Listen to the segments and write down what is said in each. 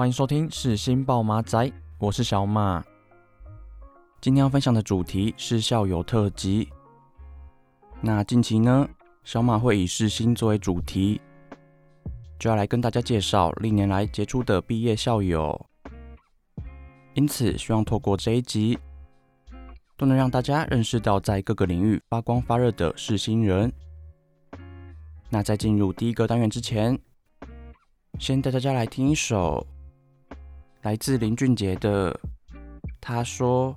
欢迎收听世新报马仔，我是小马。今天要分享的主题是校友特辑。那近期呢，小马会以世新作为主题，就要来跟大家介绍历年来杰出的毕业校友。因此，希望透过这一集，都能让大家认识到在各个领域发光发热的世新人。那在进入第一个单元之前，先带大家来听一首来自林俊杰的《他说》。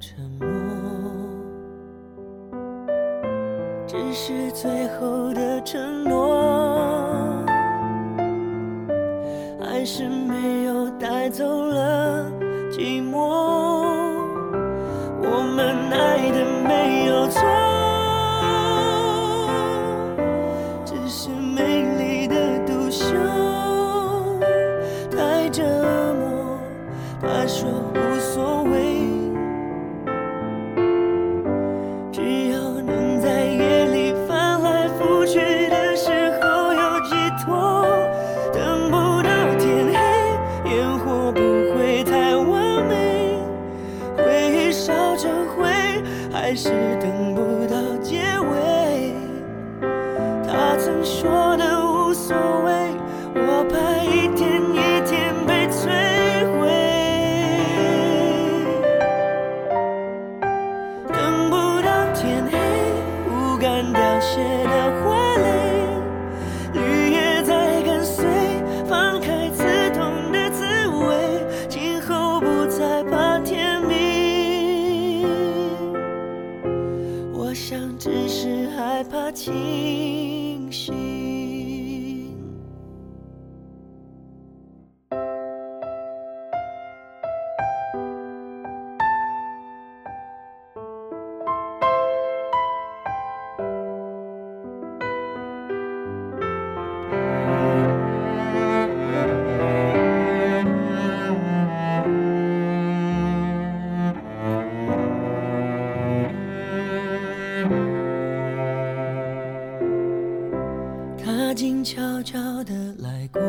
沉默，只是最后的承诺，还是没有带走了寂寞。我们爱的的来过，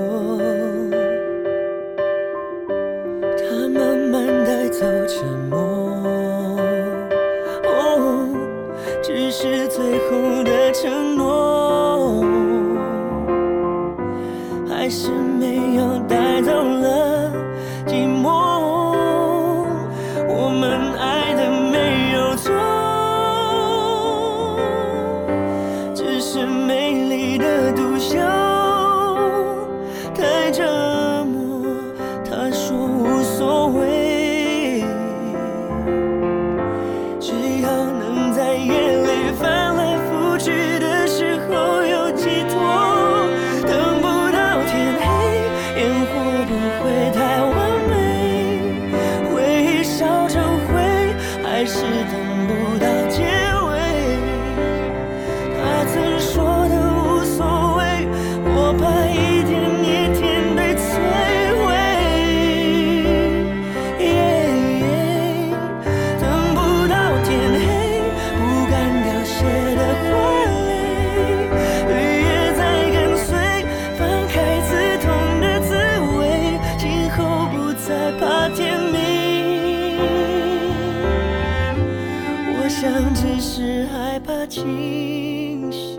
他慢慢带走沉默。哦，只是最后的承诺。还是没有带走了。清醒。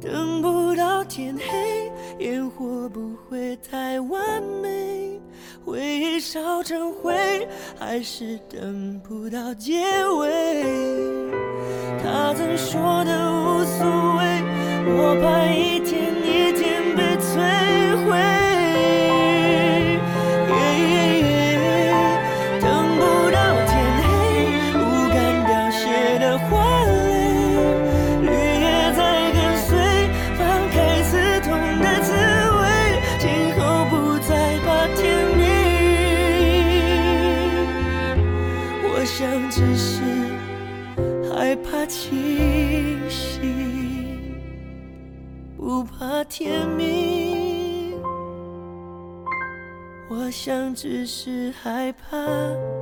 等不到天黑，烟火不会太完美，回忆烧成灰，还是等不到结尾。他曾说的无所谓，我怕一天一天被摧只是害怕。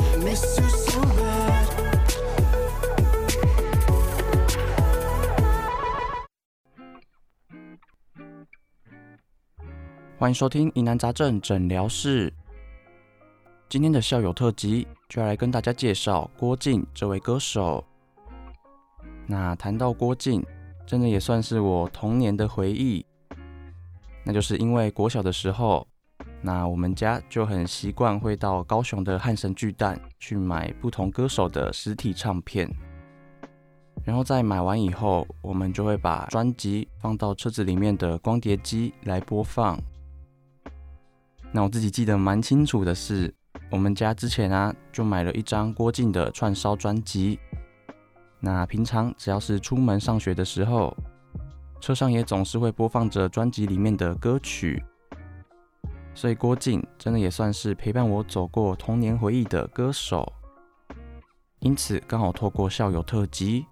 欢迎收听疑难杂症诊疗室。今天的校友特辑就要来跟大家介绍郭靖这位歌手。那谈到郭靖，真的也算是我童年的回忆。那就是因为国小的时候。那我们家就很习惯会到高雄的汉神巨蛋去买不同歌手的实体唱片，然后在买完以后，我们就会把专辑放到车子里面的光碟机来播放。那我自己记得蛮清楚的是，我们家之前啊就买了一张郭静的串烧专辑。那平常只要是出门上学的时候，车上也总是会播放着专辑里面的歌曲。所以郭靖真的也算是陪伴我走过童年回忆的歌手，因此刚好透过校友特辑，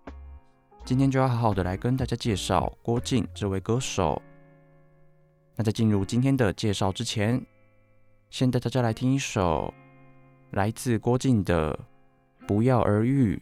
今天就要好好的来跟大家介绍郭靖这位歌手。那在进入今天的介绍之前，先带大家来听一首来自郭靖的《不药而愈》。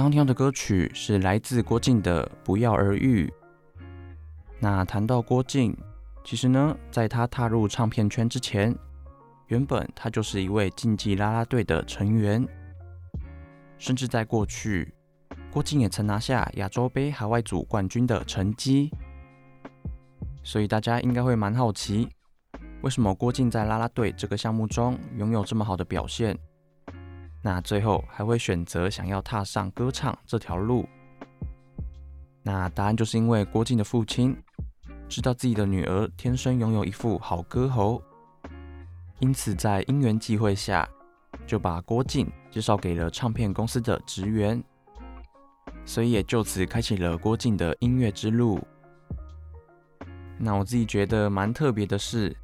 刚刚的歌曲是来自郭靖的《不药而愈》。那谈到郭靖，其实呢，在他踏入唱片圈之前，原本他就是一位竞技啦啦队的成员，甚至在过去，郭靖也曾拿下亚洲杯海外组冠军的成绩。所以大家应该会蛮好奇，为什么郭靖在啦啦队这个项目中拥有这么好的表现？那最后还会选择想要踏上歌唱这条路？那答案就是因为郭靖的父亲知道自己的女儿天生拥有一副好歌喉，因此在因缘际会下就把郭靖介绍给了唱片公司的职员，所以也就此开启了郭靖的音乐之路。那我自己觉得蛮特别的是，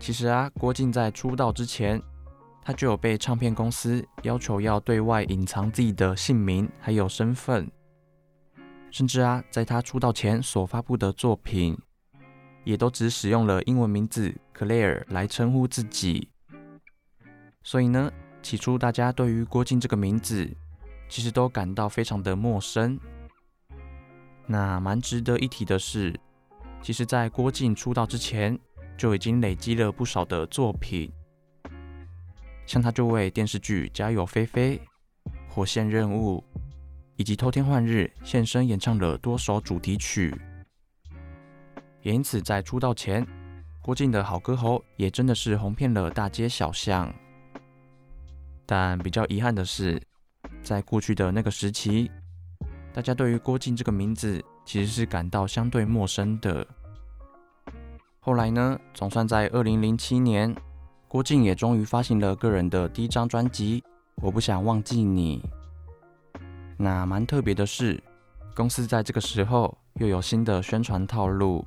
其实啊，郭靖在出道之前。他就有被唱片公司要求要对外隐藏自己的姓名还有身份，甚至啊，在他出道前所发布的作品，也都只使用了英文名字 Claire 来称呼自己。所以呢，起初大家对于郭靖这个名字，其实都感到非常的陌生。那蛮值得一提的是，其实，在郭靖出道之前，就已经累积了不少的作品。像他就为电视剧《家有菲菲》、《火线任务》以及《偷天换日》现身演唱了多首主题曲，也因此在出道前，郭靖的好歌喉也真的是红遍了大街小巷。但比较遗憾的是，在过去的那个时期，大家对于郭靖这个名字其实是感到相对陌生的。后来呢，总算在二零零七年。郭靖也终于发行了个人的第一张专辑《我不想忘记你》。那蛮特别的是，公司在这个时候又有新的宣传套路。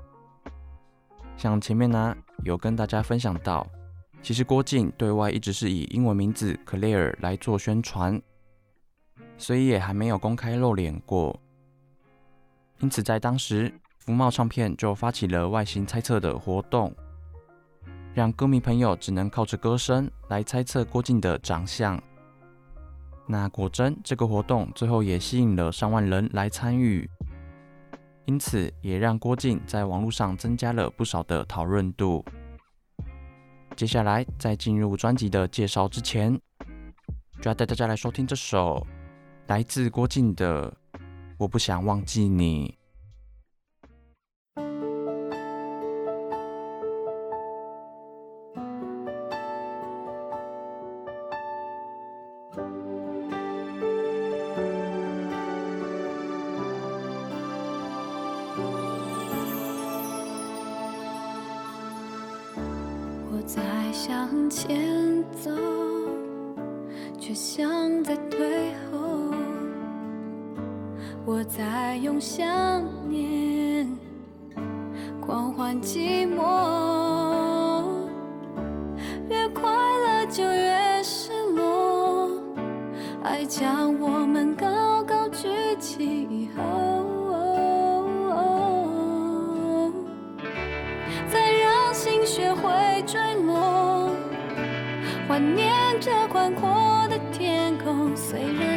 像前面呢有跟大家分享到，其实郭靖对外一直是以英文名字 Clare 来做宣传，所以也还没有公开露脸过。因此在当时，福茂唱片就发起了外形猜测的活动。让歌迷朋友只能靠着歌声来猜测郭靖的长相。那果真，这个活动最后也吸引了上万人来参与，因此也让郭靖在网络上增加了不少的讨论度。接下来，在进入专辑的介绍之前，就要带大家来收听这首来自郭靖的《我不想忘记你。我在用想念狂欢寂寞，越快乐就越失落，爱将我们高高举起以后。才让心学会坠落，怀念着宽阔的天空。虽然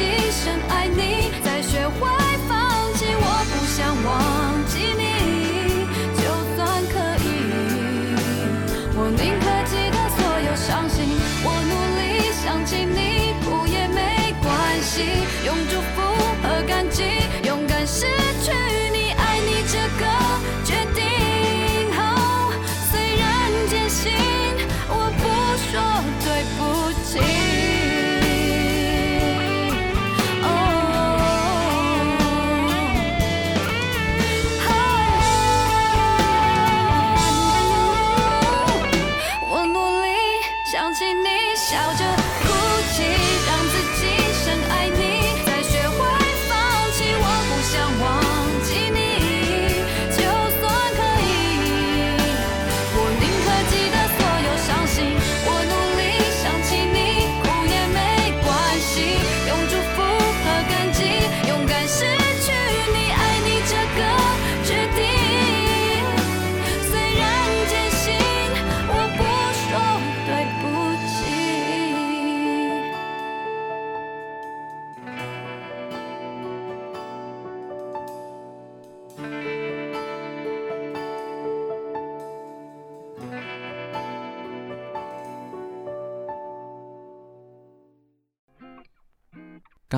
一生爱你想起你笑着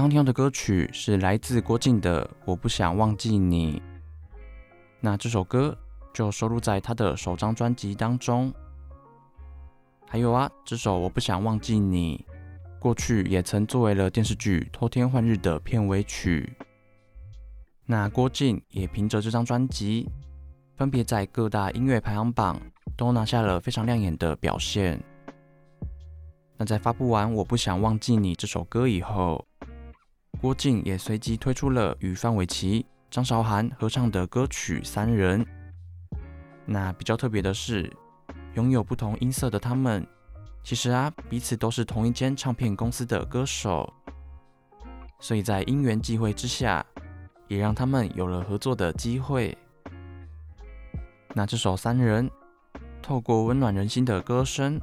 刚刚听到的歌曲是来自郭靖的《我不想忘记你》，那这首歌就收录在他的首张专辑当中。还有啊，这首《我不想忘记你》过去也曾作为了电视剧《偷天换日》的片尾曲。那郭靖也凭着这张专辑，分别在各大音乐排行榜都拿下了非常亮眼的表现。那在发布完《我不想忘记你》这首歌以后，郭靖也随即推出了与范玮琪、张韶涵合唱的歌曲《三人》。那比较特别的是，拥有不同音色的他们，其实啊，彼此都是同一间唱片公司的歌手，所以在因缘际会之下，也让他们有了合作的机会。那这首《三人》透过温暖人心的歌声，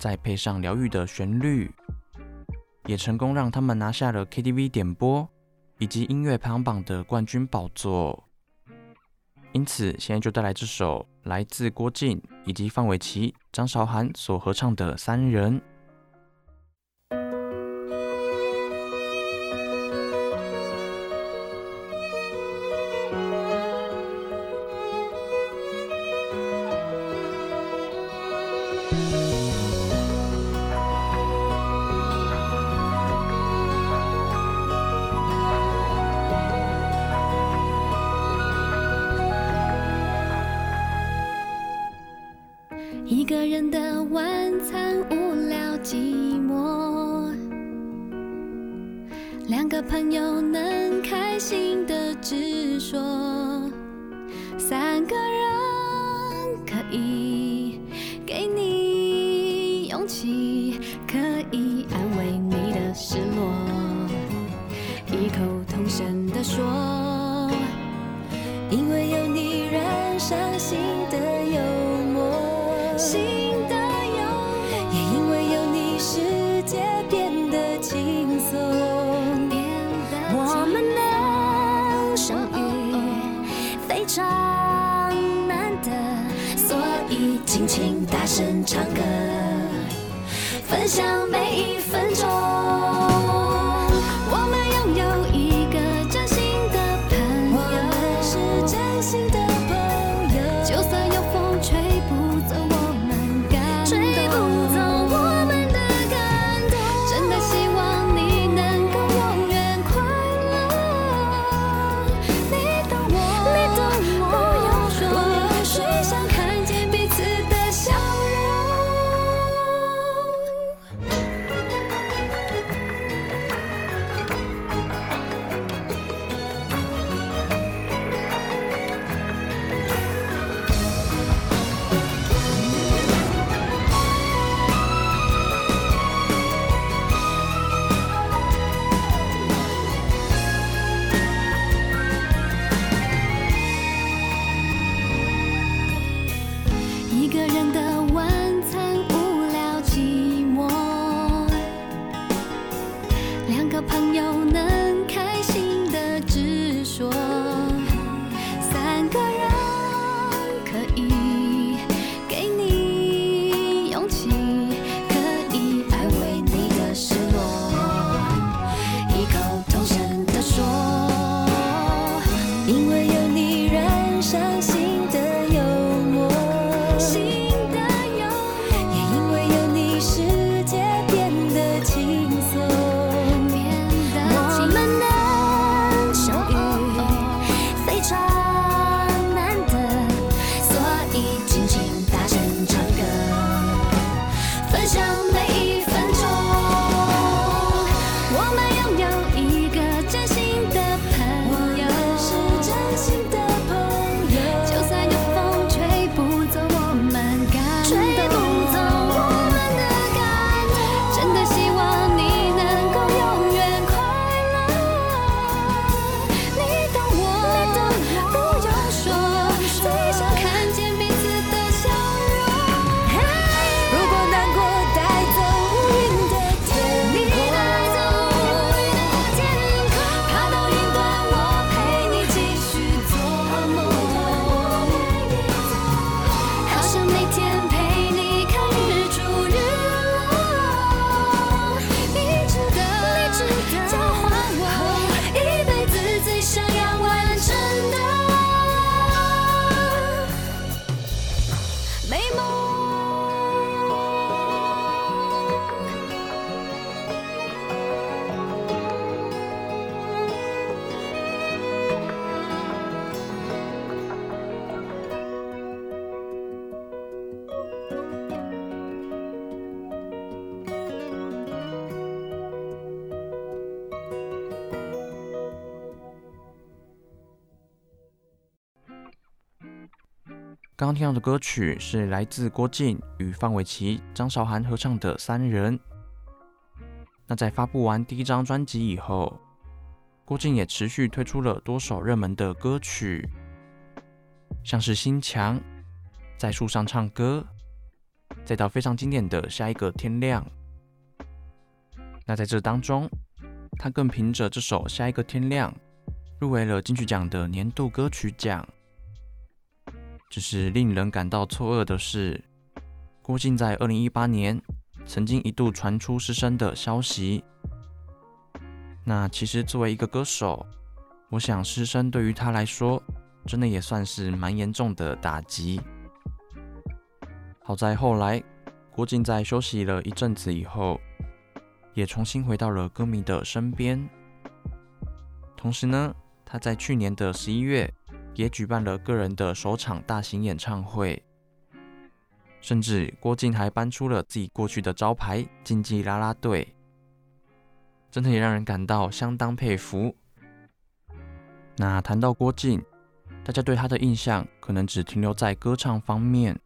再配上疗愈的旋律，也成功让他们拿下了 KTV 点播以及音乐排行榜的冠军宝座。因此，现在就带来这首来自郭靖以及范玮琪、张韶涵所合唱的《三人》。说，因为有你染上新的幽默，新的幽默，也因为有你世界变得轻松。我们能相遇，非常难得，所以尽情大声唱歌，分享每一分钟。刚听到的歌曲是来自郭靖与范玮琪、张韶涵合唱的《三人》。那在发布完第一张专辑以后，郭靖也持续推出了多首热门的歌曲。像是心墙，在树上唱歌，再到非常经典的下一个天亮。那在这当中，他更凭着这首《下一个天亮》入围了金曲奖的年度歌曲奖。只是令人感到错愕的是，郭靖在二零一八年曾经一度传出失声的消息。那其实作为一个歌手，我想失声对于他来说，真的也算是蛮严重的打击。好在后来，郭靖在休息了一阵子以后，也重新回到了歌迷的身边。同时呢，他在去年的十一月也举办了个人的首场大型演唱会，甚至郭靖还搬出了自己过去的招牌——竞技啦啦队，真的也让人感到相当佩服。那谈到郭靖，大家对他的印象可能只停留在歌唱方面，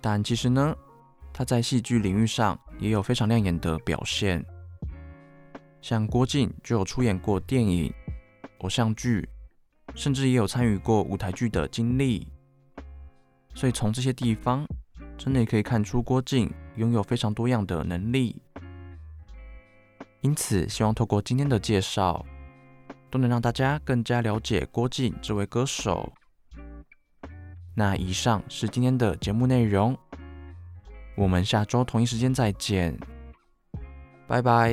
但其实呢，他在戏剧领域上也有非常亮眼的表现，像郭靖就有出演过电影、偶像剧，甚至也有参与过舞台剧的经历。所以从这些地方，真的也可以看出郭靖拥有非常多样的能力。因此，希望透过今天的介绍，都能让大家更加了解郭靖这位歌手。那以上是今天的节目内容。我们下周同一时间再见，拜拜。